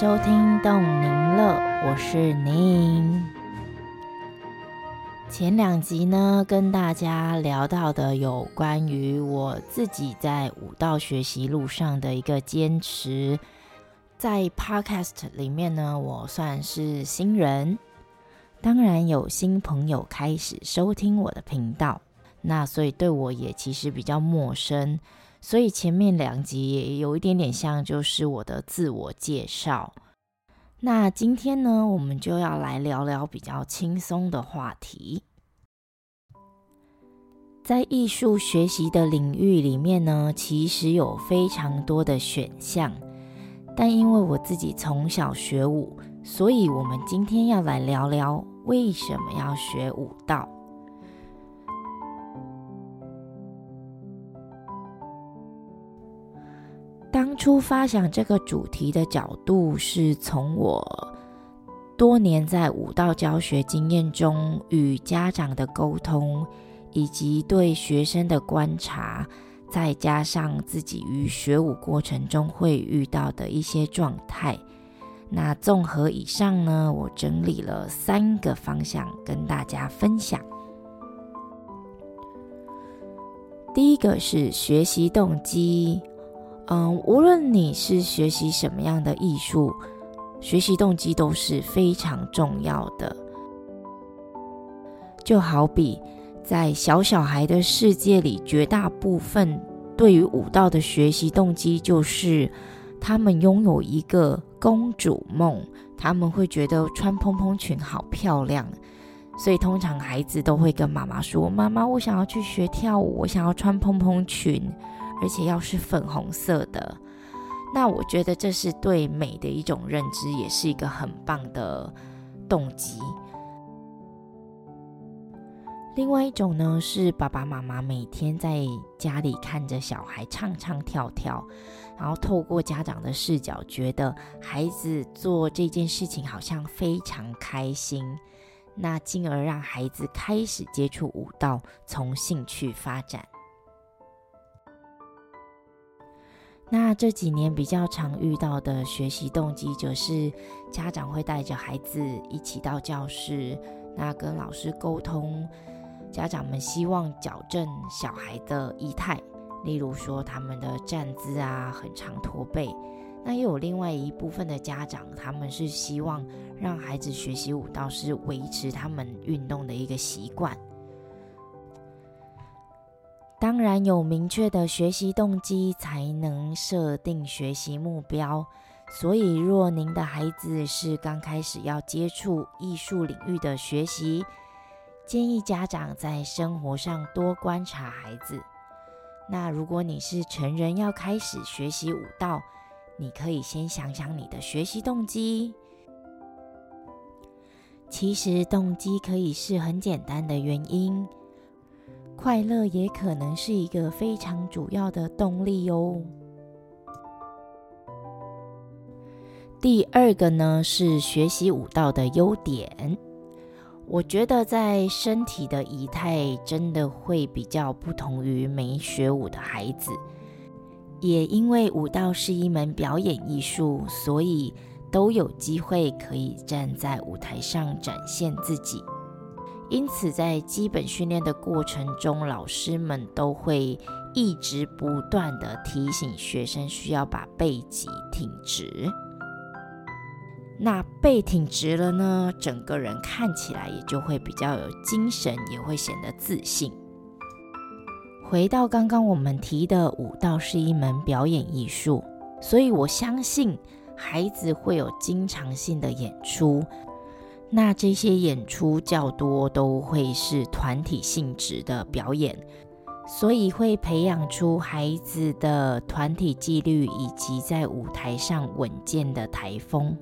收听动宁乐，我是宁。前两集呢，跟大家聊到的有关于我自己在舞蹈学习路上的一个坚持。在 Podcast 里面呢，我算是新人，当然有新朋友开始收听我的频道，那所以对我也其实比较陌生。所以前面两集也有一点点像，就是我的自我介绍。那今天呢，我们就要来聊聊比较轻松的话题。在艺术学习的领域里面呢，其实有非常多的选项，但因为我自己从小学舞，所以我们今天要来聊聊为什么要学舞蹈。当初发想这个主题的角度，是从我多年在舞蹈教学经验中与家长的沟通，以及对学生的观察，再加上自己于学舞过程中会遇到的一些状态。那综合以上呢，我整理了三个方向跟大家分享。第一个是学习动机。嗯，无论你是学习什么样的艺术，学习动机都是非常重要的。就好比在小小孩的世界里，绝大部分对于舞蹈的学习动机就是他们拥有一个公主梦，他们会觉得穿蓬蓬裙好漂亮，所以通常孩子都会跟妈妈说：“妈妈，我想要去学跳舞，我想要穿蓬蓬裙。”而且要是粉红色的，那我觉得这是对美的一种认知，也是一个很棒的动机。另外一种呢，是爸爸妈妈每天在家里看着小孩唱唱跳跳，然后透过家长的视角，觉得孩子做这件事情好像非常开心，那进而让孩子开始接触舞蹈，从兴趣发展。那这几年比较常遇到的学习动机，就是家长会带着孩子一起到教室，那跟老师沟通，家长们希望矫正小孩的仪态，例如说他们的站姿啊很长驼背。那又有另外一部分的家长，他们是希望让孩子学习舞蹈是维持他们运动的一个习惯。当然有明确的学习动机，才能设定学习目标。所以，若您的孩子是刚开始要接触艺术领域的学习，建议家长在生活上多观察孩子。那如果你是成人要开始学习舞蹈，你可以先想想你的学习动机。其实，动机可以是很简单的原因。快乐也可能是一个非常主要的动力哦。第二个呢是学习舞蹈的优点，我觉得在身体的仪态真的会比较不同于没学舞的孩子，也因为舞蹈是一门表演艺术，所以都有机会可以站在舞台上展现自己。因此，在基本训练的过程中，老师们都会一直不断的提醒学生需要把背脊挺直。那背挺直了呢，整个人看起来也就会比较有精神，也会显得自信。回到刚刚我们提的，舞蹈是一门表演艺术，所以我相信孩子会有经常性的演出。那这些演出较多都会是团体性质的表演，所以会培养出孩子的团体纪律以及在舞台上稳健的台风。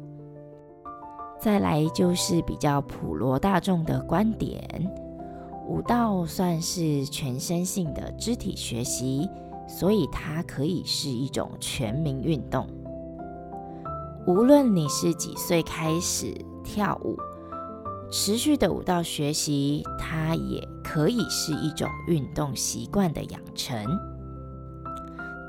再来就是比较普罗大众的观点，舞蹈算是全身性的肢体学习，所以它可以是一种全民运动。无论你是几岁开始跳舞。持续的舞蹈学习，它也可以是一种运动习惯的养成。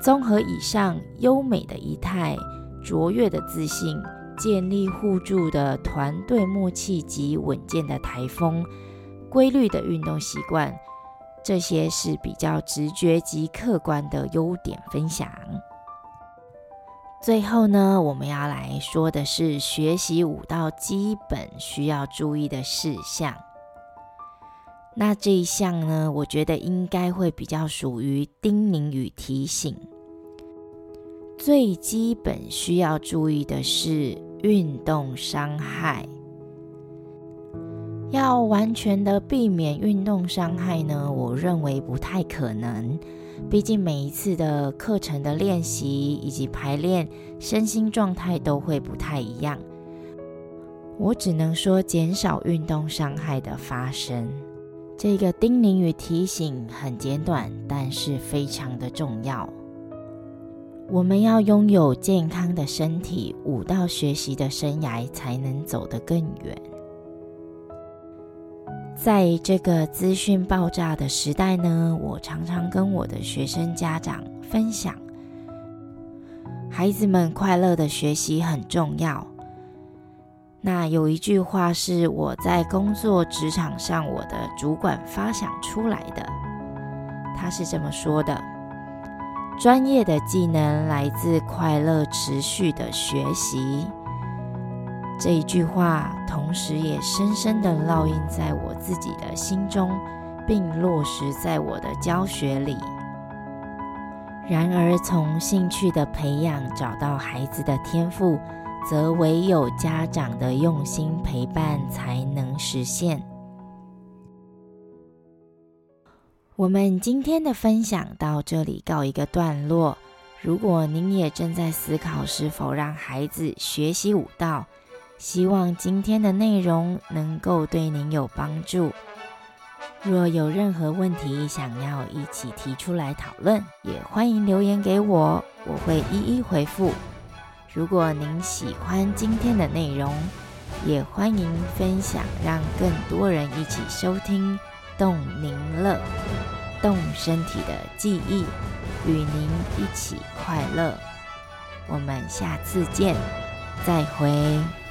综合以上优美的仪态、卓越的自信、建立互助的团队默契及稳健的台风、规律的运动习惯，这些是比较直觉及客观的优点分享。最后呢，我们要来说的是学习舞蹈基本需要注意的事项。那这一项呢，我觉得应该会比较属于叮咛与提醒。最基本需要注意的是运动伤害。要完全的避免运动伤害呢，我认为不太可能。毕竟每一次的课程的练习以及排练，身心状态都会不太一样。我只能说减少运动伤害的发生。这个叮咛与提醒很简短，但是非常的重要。我们要拥有健康的身体，舞蹈学习的生涯才能走得更远。在这个资讯爆炸的时代呢，我常常跟我的学生家长分享，孩子们快乐的学习很重要。那有一句话是我在工作职场上我的主管发想出来的，他是这么说的：专业的技能来自快乐持续的学习。这一句话，同时也深深的烙印在我自己的心中，并落实在我的教学里。然而，从兴趣的培养找到孩子的天赋，则唯有家长的用心陪伴才能实现。我们今天的分享到这里告一个段落。如果您也正在思考是否让孩子学习舞蹈，希望今天的内容能够对您有帮助。若有任何问题想要一起提出来讨论，也欢迎留言给我，我会一一回复。如果您喜欢今天的内容，也欢迎分享，让更多人一起收听动您乐，动身体的记忆，与您一起快乐。我们下次见，再会。